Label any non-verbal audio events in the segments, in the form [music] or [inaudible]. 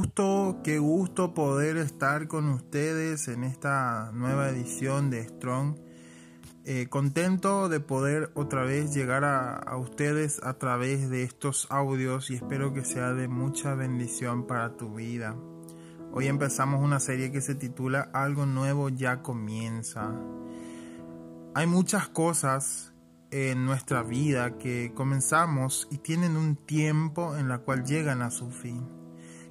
Gusto, qué gusto poder estar con ustedes en esta nueva edición de Strong. Eh, contento de poder otra vez llegar a, a, ustedes a través de estos audios y espero que sea de mucha bendición para tu vida. Hoy empezamos una serie que se titula Algo nuevo ya comienza. Hay muchas cosas en nuestra vida que comenzamos y tienen un tiempo en la cual llegan a su fin.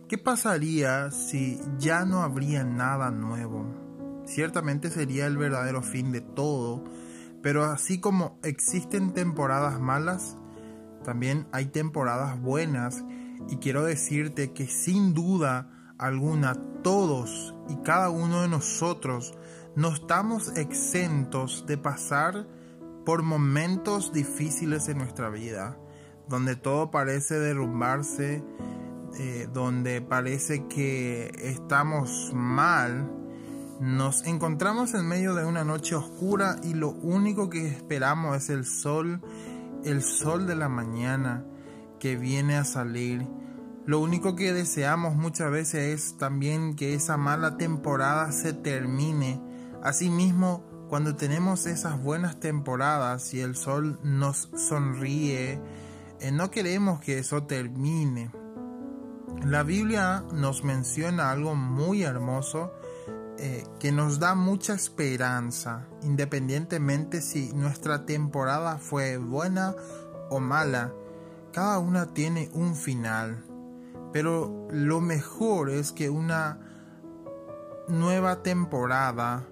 ¿Qué pasaría si ya no habría nada nuevo? Ciertamente sería el verdadero fin de todo, pero así como existen temporadas malas, también hay temporadas buenas y quiero decirte que sin duda alguna todos y cada uno de nosotros no estamos exentos de pasar por momentos difíciles en nuestra vida, donde todo parece derrumbarse, eh, donde parece que estamos mal, nos encontramos en medio de una noche oscura y lo único que esperamos es el sol, el sol de la mañana que viene a salir. Lo único que deseamos muchas veces es también que esa mala temporada se termine. Asimismo, cuando tenemos esas buenas temporadas y el sol nos sonríe, eh, no queremos que eso termine. La Biblia nos menciona algo muy hermoso eh, que nos da mucha esperanza, independientemente si nuestra temporada fue buena o mala. Cada una tiene un final, pero lo mejor es que una nueva temporada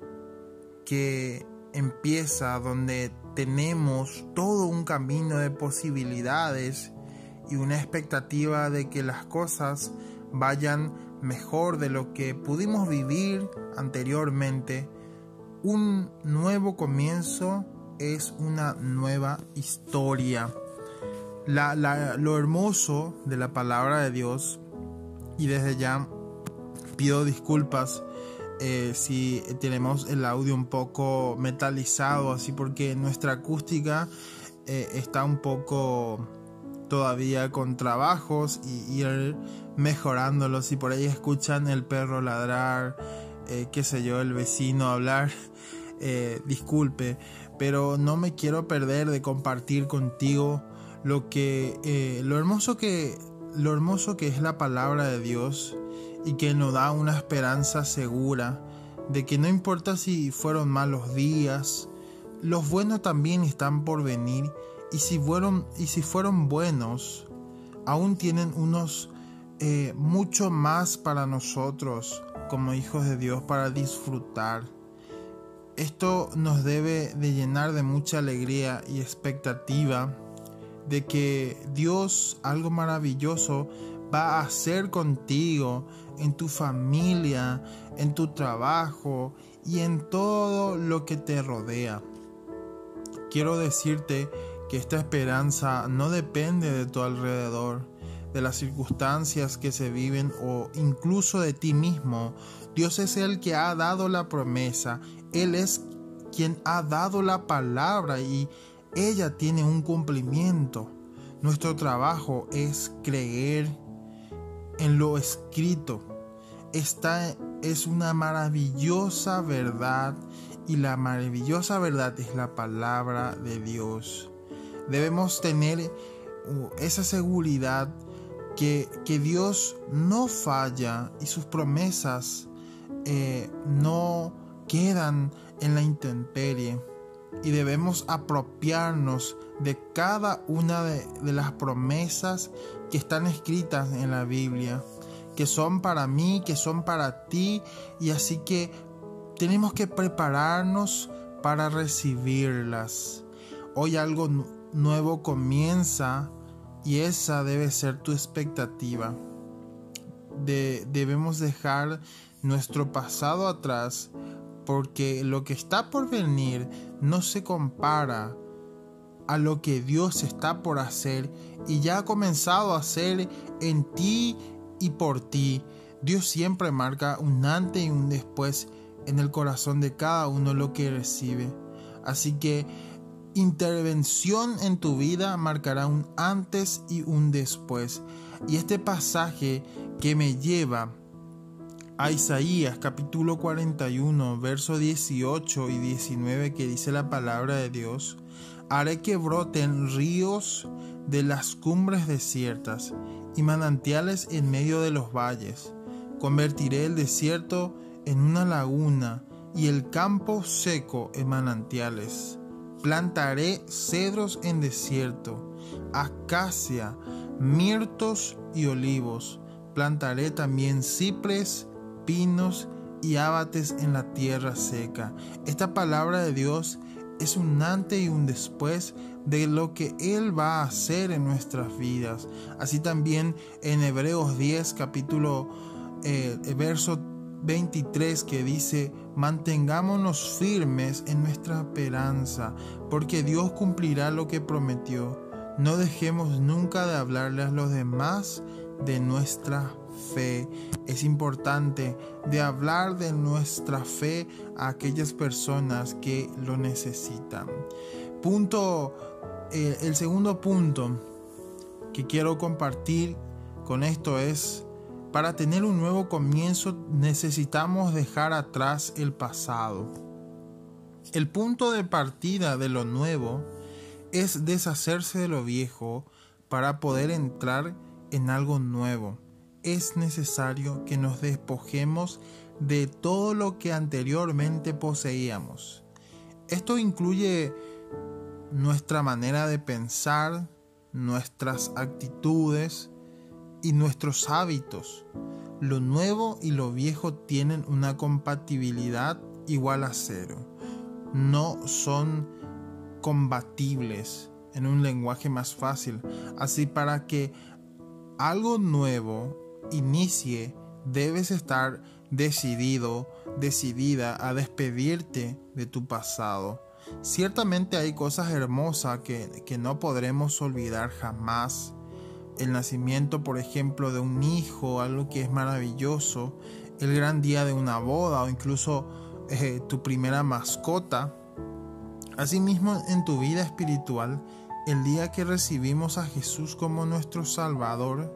que empieza donde tenemos todo un camino de posibilidades y una expectativa de que las cosas vayan mejor de lo que pudimos vivir anteriormente, un nuevo comienzo es una nueva historia. lo hermoso de la palabra de Dios, y desde ya pido disculpas eh, si tenemos el audio un poco metalizado, así porque nuestra acústica eh, está un poco todavía con trabajos y ir mejorándolos. Si por ahí escuchan el perro ladrar, eh, qué sé yo, el vecino hablar, [laughs] eh, disculpe, pero no me quiero perder de compartir contigo lo que, eh, lo hermoso que, lo hermoso que es la palabra de Dios y que nos da una esperanza segura de que no importa si fueron malos días, los buenos también están por venir y si fueron, y si fueron buenos, aún tienen unos eh, mucho más para nosotros como hijos de Dios para disfrutar. Esto nos debe de llenar de mucha alegría y expectativa de que Dios algo maravilloso va a hacer contigo, en tu familia, en tu trabajo y en todo lo que te rodea. Quiero decirte que esta esperanza no depende de tu alrededor, de las circunstancias que se viven o incluso de ti mismo. Dios es el que ha dado la promesa, Él es quien ha dado la palabra y ella tiene un cumplimiento. Nuestro trabajo es creer en lo escrito. Esta es una maravillosa verdad y la maravillosa verdad es la palabra de Dios. Debemos tener uh, esa seguridad que, Dios no falla y sus promesas eh, no quedan en la intemperie y debemos apropiarnos de cada una de, de, las promesas que están escritas en la Biblia, que son para mí, que son para ti, y así que tenemos que prepararnos para recibirlas. Hoy algo nuevo comienza y esa debe ser tu expectativa. debemos dejar nuestro pasado atrás porque lo que está por venir no se compara a lo que Dios está por hacer y ya ha comenzado a hacer en ti y por ti. Dios siempre marca un antes y un después en el corazón de cada uno lo que recibe. Así que intervención en tu vida marcará un antes y un después. Y este pasaje que me lleva a Isaías capítulo 41, verso 18 y 19 que dice la palabra de Dios, haré que broten ríos de las cumbres desiertas y manantiales en medio de los valles. Convertiré el desierto en una laguna y el campo seco en manantiales. Plantaré cedros en desierto, acacia, mirtos y olivos. Plantaré también cipres, pinos y ábates en la tierra seca. Esta palabra de Dios es un antes y un después de lo que Él va a hacer en nuestras vidas. Así también en Hebreos 10, capítulo, eh, verso 23 que dice, mantengámonos firmes en nuestra esperanza, porque Dios cumplirá lo que prometió. No dejemos nunca de hablarle a los demás de nuestra fe. Es importante de hablar de nuestra fe a aquellas personas que lo necesitan. Punto, eh, el segundo punto que quiero compartir con esto es para tener un nuevo comienzo necesitamos dejar atrás el pasado. El punto de partida de lo nuevo es deshacerse de lo viejo para poder entrar en algo nuevo. Es necesario que nos despojemos de todo lo que anteriormente poseíamos. Esto incluye nuestra manera de pensar, nuestras actitudes, y nuestros hábitos. Lo nuevo y lo viejo tienen una compatibilidad igual a cero. No son combatibles en un lenguaje más fácil. Así para que algo nuevo inicie, debes estar decidido, decidida a despedirte de tu pasado. Ciertamente hay cosas hermosas que, que no podremos olvidar jamás el nacimiento, por ejemplo, de un hijo, algo que es maravilloso, el gran día de una boda o incluso eh, tu primera mascota. Asimismo, en tu vida espiritual, el día que recibimos a Jesús como nuestro Salvador,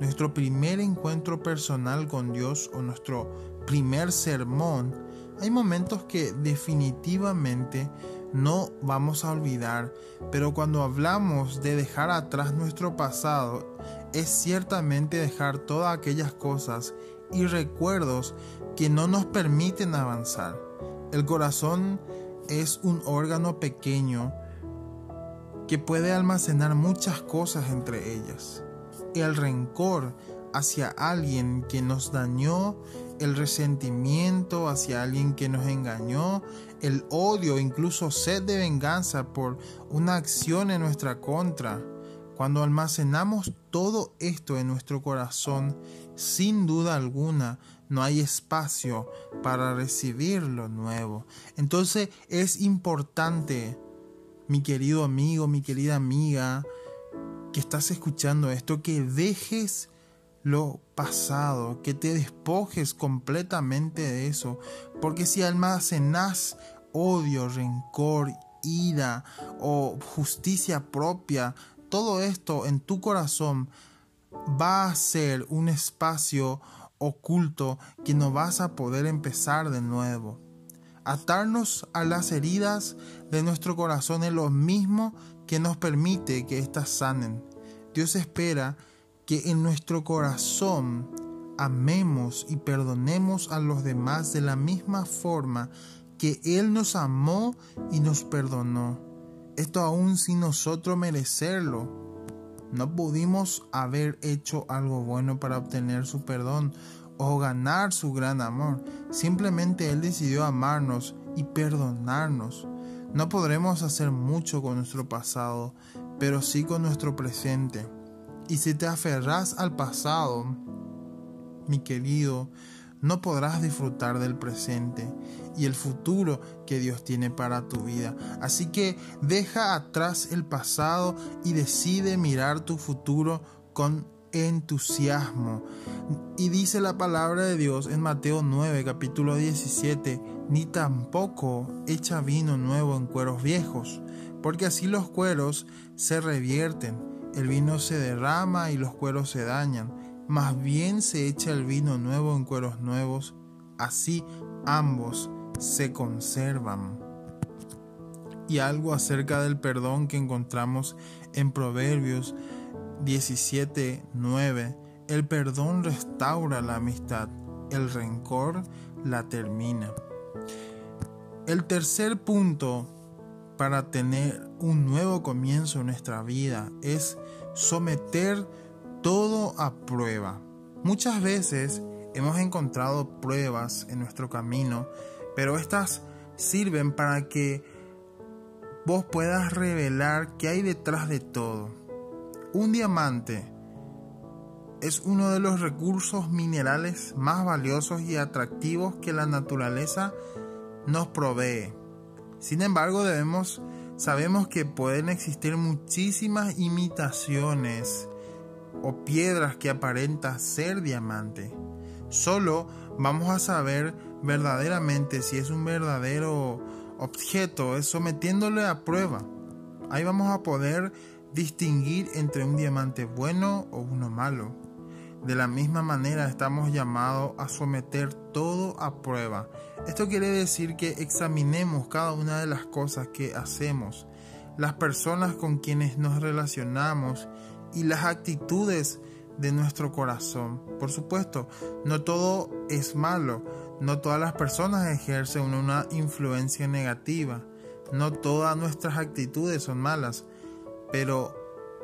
nuestro primer encuentro personal con Dios o nuestro primer sermón, hay momentos que definitivamente no vamos a olvidar, pero cuando hablamos de dejar atrás nuestro pasado, es ciertamente dejar todas aquellas cosas y recuerdos que no nos permiten avanzar. El corazón es un órgano pequeño que puede almacenar muchas cosas entre ellas. El rencor hacia alguien que nos dañó el resentimiento hacia alguien que nos engañó, el odio, incluso sed de venganza por una acción en nuestra contra. Cuando almacenamos todo esto en nuestro corazón, sin duda alguna, no hay espacio para recibir lo nuevo. Entonces es importante, mi querido amigo, mi querida amiga, que estás escuchando esto, que dejes lo pasado, que te despojes completamente de eso, porque si almacenas odio, rencor, ira o justicia propia, todo esto en tu corazón va a ser un espacio oculto que no vas a poder empezar de nuevo. Atarnos a las heridas de nuestro corazón es lo mismo que nos permite que éstas sanen. Dios espera que en nuestro corazón amemos y perdonemos a los demás de la misma forma que Él nos amó y nos perdonó. Esto aún sin nosotros merecerlo. No pudimos haber hecho algo bueno para obtener su perdón o ganar su gran amor. Simplemente Él decidió amarnos y perdonarnos. No podremos hacer mucho con nuestro pasado, pero sí con nuestro presente. Y si te aferras al pasado, mi querido, no podrás disfrutar del presente y el futuro que Dios tiene para tu vida. Así que deja atrás el pasado y decide mirar tu futuro con entusiasmo. Y dice la palabra de Dios en Mateo 9, capítulo 17, ni tampoco echa vino nuevo en cueros viejos, porque así los cueros se revierten el vino se derrama y los cueros se dañan, más bien se echa el vino nuevo en cueros nuevos, así ambos se conservan. Y algo acerca del perdón que encontramos en Proverbios 17, 9. El perdón restaura la amistad, el rencor la termina. El tercer punto para tener un nuevo comienzo en nuestra vida es someter todo a prueba. Muchas veces hemos encontrado pruebas en nuestro camino, pero estas sirven para que vos puedas revelar qué hay detrás de todo. Un diamante es uno de los recursos minerales más valiosos y atractivos que la naturaleza nos provee. Sin embargo, debemos sabemos que pueden existir muchísimas imitaciones o piedras que aparentan ser diamante. Solo vamos a saber verdaderamente si es un verdadero objeto, sometiéndole a prueba. Ahí vamos a poder distinguir entre un diamante bueno o uno malo. De la misma manera estamos llamados a someter todo a prueba. Esto quiere decir que examinemos cada una de las cosas que hacemos, las personas con quienes nos relacionamos y las actitudes de nuestro corazón. Por supuesto, no todo es malo, no todas las personas ejercen una influencia negativa, no todas nuestras actitudes son malas, pero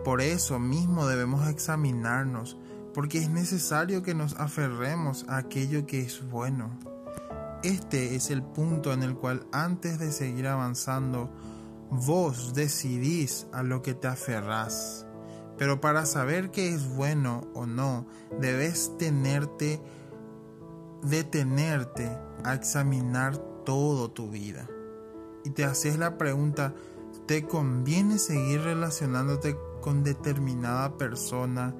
por eso mismo debemos examinarnos porque es necesario que nos aferremos a aquello que es bueno. Este es el punto en el cual antes de seguir avanzando, vos decidís a lo que te aferrás. Pero para saber qué es bueno o no, debes tenerte, detenerte a examinar todo tu vida. Y te haces la pregunta, ¿te conviene seguir relacionándote con determinada persona?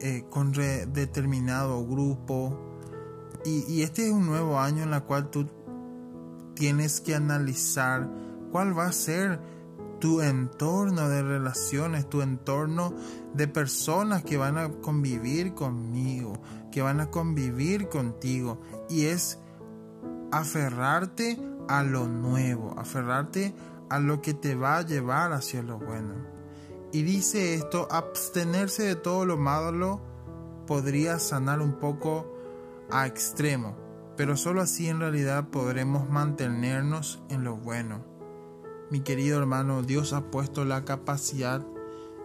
Eh, con determinado grupo. Y, este es un nuevo año en el cual tú tienes que analizar cuál va a ser tu entorno de relaciones, tu entorno de personas que van a convivir conmigo, que van a convivir contigo. Y es aferrarte a lo nuevo, aferrarte a lo que te va a llevar hacia lo bueno. Y dice esto, abstenerse de todo lo malo podría sanar un poco a extremo, pero solo así en realidad podremos mantenernos en lo bueno. Mi querido hermano, Dios ha puesto la capacidad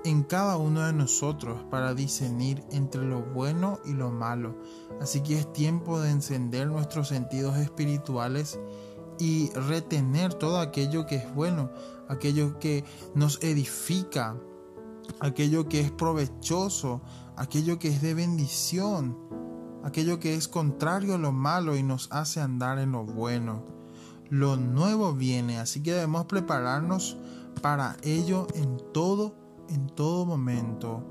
en cada uno de nosotros para discernir entre lo bueno y lo malo. Así que es tiempo de encender nuestros sentidos espirituales y retener todo aquello que es bueno, aquello que nos edifica, aquello que es provechoso, aquello que es de bendición, aquello que es contrario a lo malo y nos hace andar en lo bueno. Lo nuevo viene, así que debemos prepararnos para ello en todo, en todo momento.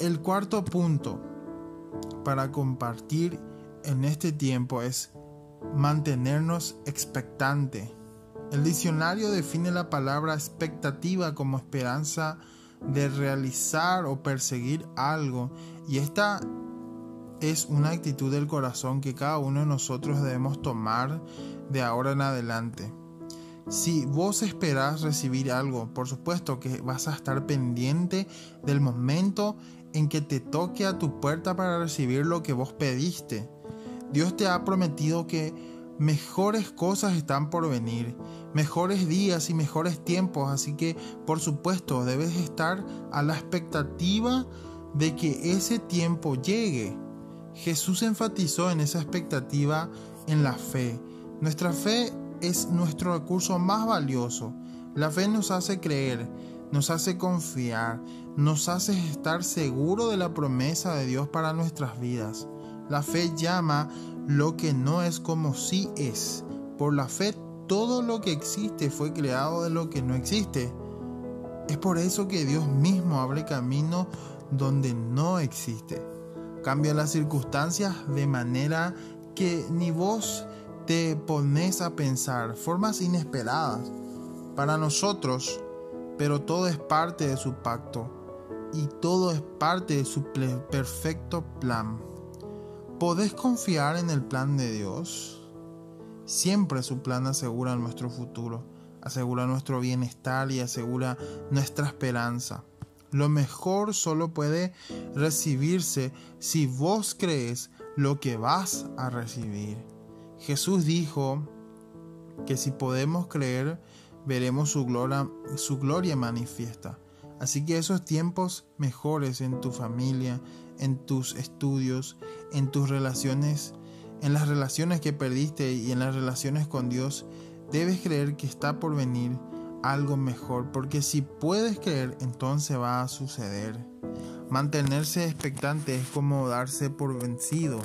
El cuarto punto para compartir en este tiempo es mantenernos expectante. El diccionario define la palabra expectativa como esperanza de realizar o perseguir algo. Y esta es una actitud del corazón que cada uno de nosotros debemos tomar de ahora en adelante. Si vos esperás recibir algo, por supuesto que vas a estar pendiente del momento en que te toque a tu puerta para recibir lo que vos pediste. Dios te ha prometido que mejores cosas están por venir, mejores días y mejores tiempos, así que por supuesto debes estar a la expectativa de que ese tiempo llegue. Jesús enfatizó en esa expectativa en la fe. Nuestra fe es nuestro recurso más valioso. La fe nos hace creer, nos hace confiar, nos hace estar seguro de la promesa de Dios para nuestras vidas. La fe llama lo que no es como si es. Por la fe todo lo que existe fue creado de lo que no existe. Es por eso que Dios mismo abre camino donde no existe. Cambia las circunstancias de manera que ni vos te pones a pensar, formas inesperadas para nosotros, pero todo es parte de su pacto. y todo es parte de su perfecto plan. ¿Podés confiar en el plan de Dios? Siempre su plan asegura nuestro futuro, asegura nuestro bienestar y asegura nuestra esperanza. Lo mejor solo puede recibirse si vos crees lo que vas a recibir. Jesús dijo que si podemos creer, veremos su gloria, su gloria manifiesta. Así que esos tiempos mejores en tu familia, en tus estudios, en tus relaciones, en las relaciones que perdiste y en las relaciones con Dios, debes creer que está por venir algo mejor, porque si puedes creer, entonces va a suceder. Mantenerse expectante es como darse por vencido.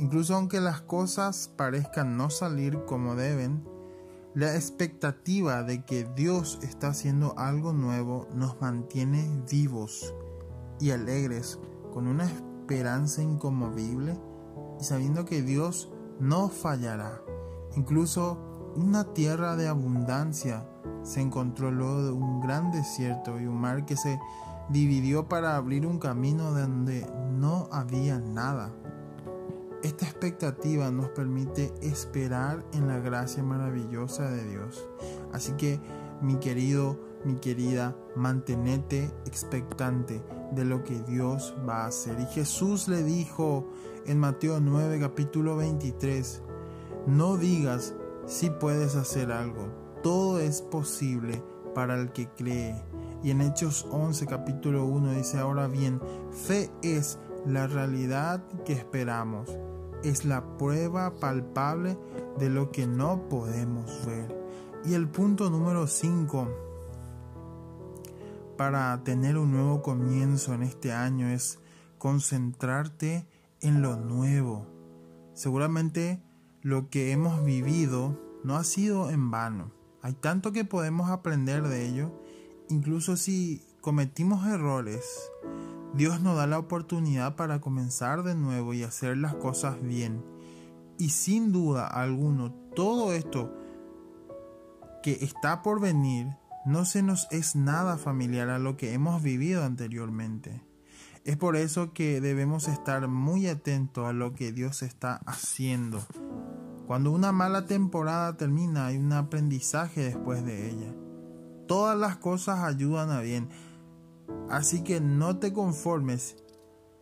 Incluso aunque las cosas parezcan no salir como deben, la expectativa de que Dios está haciendo algo nuevo nos mantiene vivos y alegres con una esperanza inconmovible y sabiendo que Dios no fallará. Incluso una tierra de abundancia se encontró luego de un gran desierto y un mar que se dividió para abrir un camino donde no había nada. Esta expectativa nos permite esperar en la gracia maravillosa de Dios. Así que, mi querido, mi querida, mantenete expectante de lo que Dios va a hacer. Y Jesús le dijo en Mateo 9, capítulo 23, no digas si puedes hacer algo, todo es posible para el que cree. Y en Hechos 11, capítulo 1 dice, ahora bien, fe es la realidad que esperamos, es la prueba palpable de lo que no podemos ver. Y el punto número 5 para tener un nuevo comienzo en este año es concentrarte en lo nuevo. Seguramente lo que hemos vivido no ha sido en vano. Hay tanto que podemos aprender de ello, incluso si cometimos errores. Dios nos da la oportunidad para comenzar de nuevo y hacer las cosas bien. Y sin duda alguno, todo esto que está por venir no se nos es nada familiar a lo que hemos vivido anteriormente. Es por eso que debemos estar muy atentos a lo que Dios está haciendo cuando una mala temporada termina hay un aprendizaje después de ella. Todas las cosas ayudan a bien. Así que no te conformes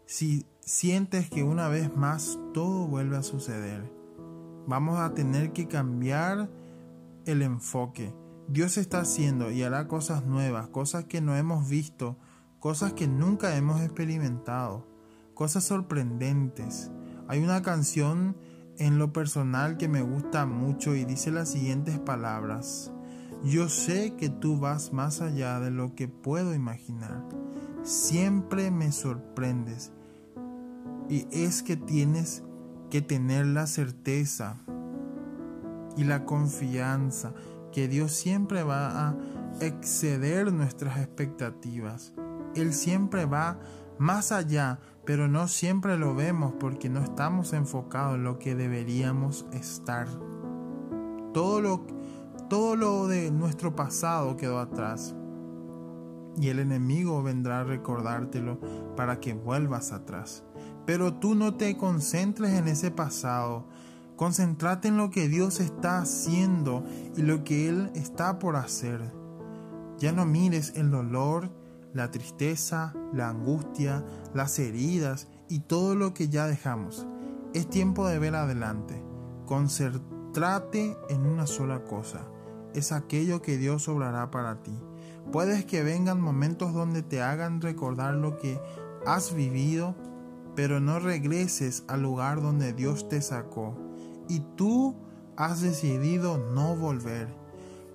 si sientes que una vez más todo vuelve a suceder. Vamos a tener que cambiar el enfoque. Dios está haciendo y hará cosas nuevas, cosas que no hemos visto, cosas que nunca hemos experimentado, cosas sorprendentes. Hay una canción en lo personal que me gusta mucho y dice las siguientes palabras. Yo sé que tú vas más allá de lo que puedo imaginar. Siempre me sorprendes. Y es que tienes que tener la certeza y la confianza que Dios siempre va a exceder nuestras expectativas. Él siempre va más allá, pero no siempre lo vemos porque no estamos enfocados en lo que deberíamos estar. Todo lo, todo lo de nuestro pasado quedó atrás y el enemigo vendrá a recordártelo para que vuelvas atrás. Pero tú no te concentres en ese pasado, concéntrate en lo que Dios está haciendo y lo que Él está por hacer. Ya no mires el dolor, la tristeza, la angustia, las heridas y todo lo que ya dejamos. Es tiempo de ver adelante. Concéntrate en una sola cosa. Es aquello que Dios obrará para ti. Puedes que vengan momentos donde te hagan recordar lo que has vivido, pero no regreses al lugar donde Dios te sacó. Y tú has decidido no volver.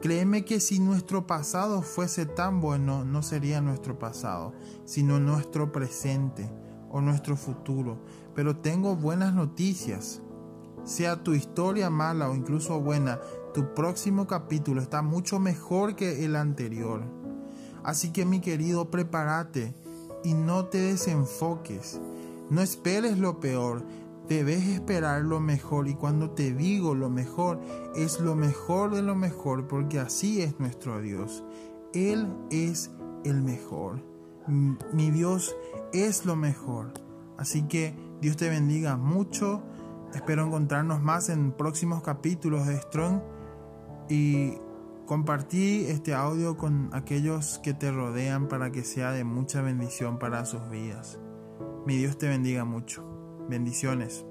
Créeme que si nuestro pasado fuese tan bueno, no sería nuestro pasado, sino nuestro presente o nuestro futuro. Pero tengo buenas noticias. Sea tu historia mala o incluso buena, tu próximo capítulo está mucho mejor que el anterior. Así que mi querido, prepárate y no te desenfoques. No esperes lo peor, Debes esperar lo mejor y cuando te digo lo mejor, es lo mejor de lo mejor porque así es nuestro Dios. Él es el mejor. Mi Dios es lo mejor. Así que Dios te bendiga mucho. Espero encontrarnos más en próximos capítulos de Strong y compartí este audio con aquellos que te rodean para que sea de mucha bendición para sus vidas. Mi Dios te bendiga mucho. Bendiciones.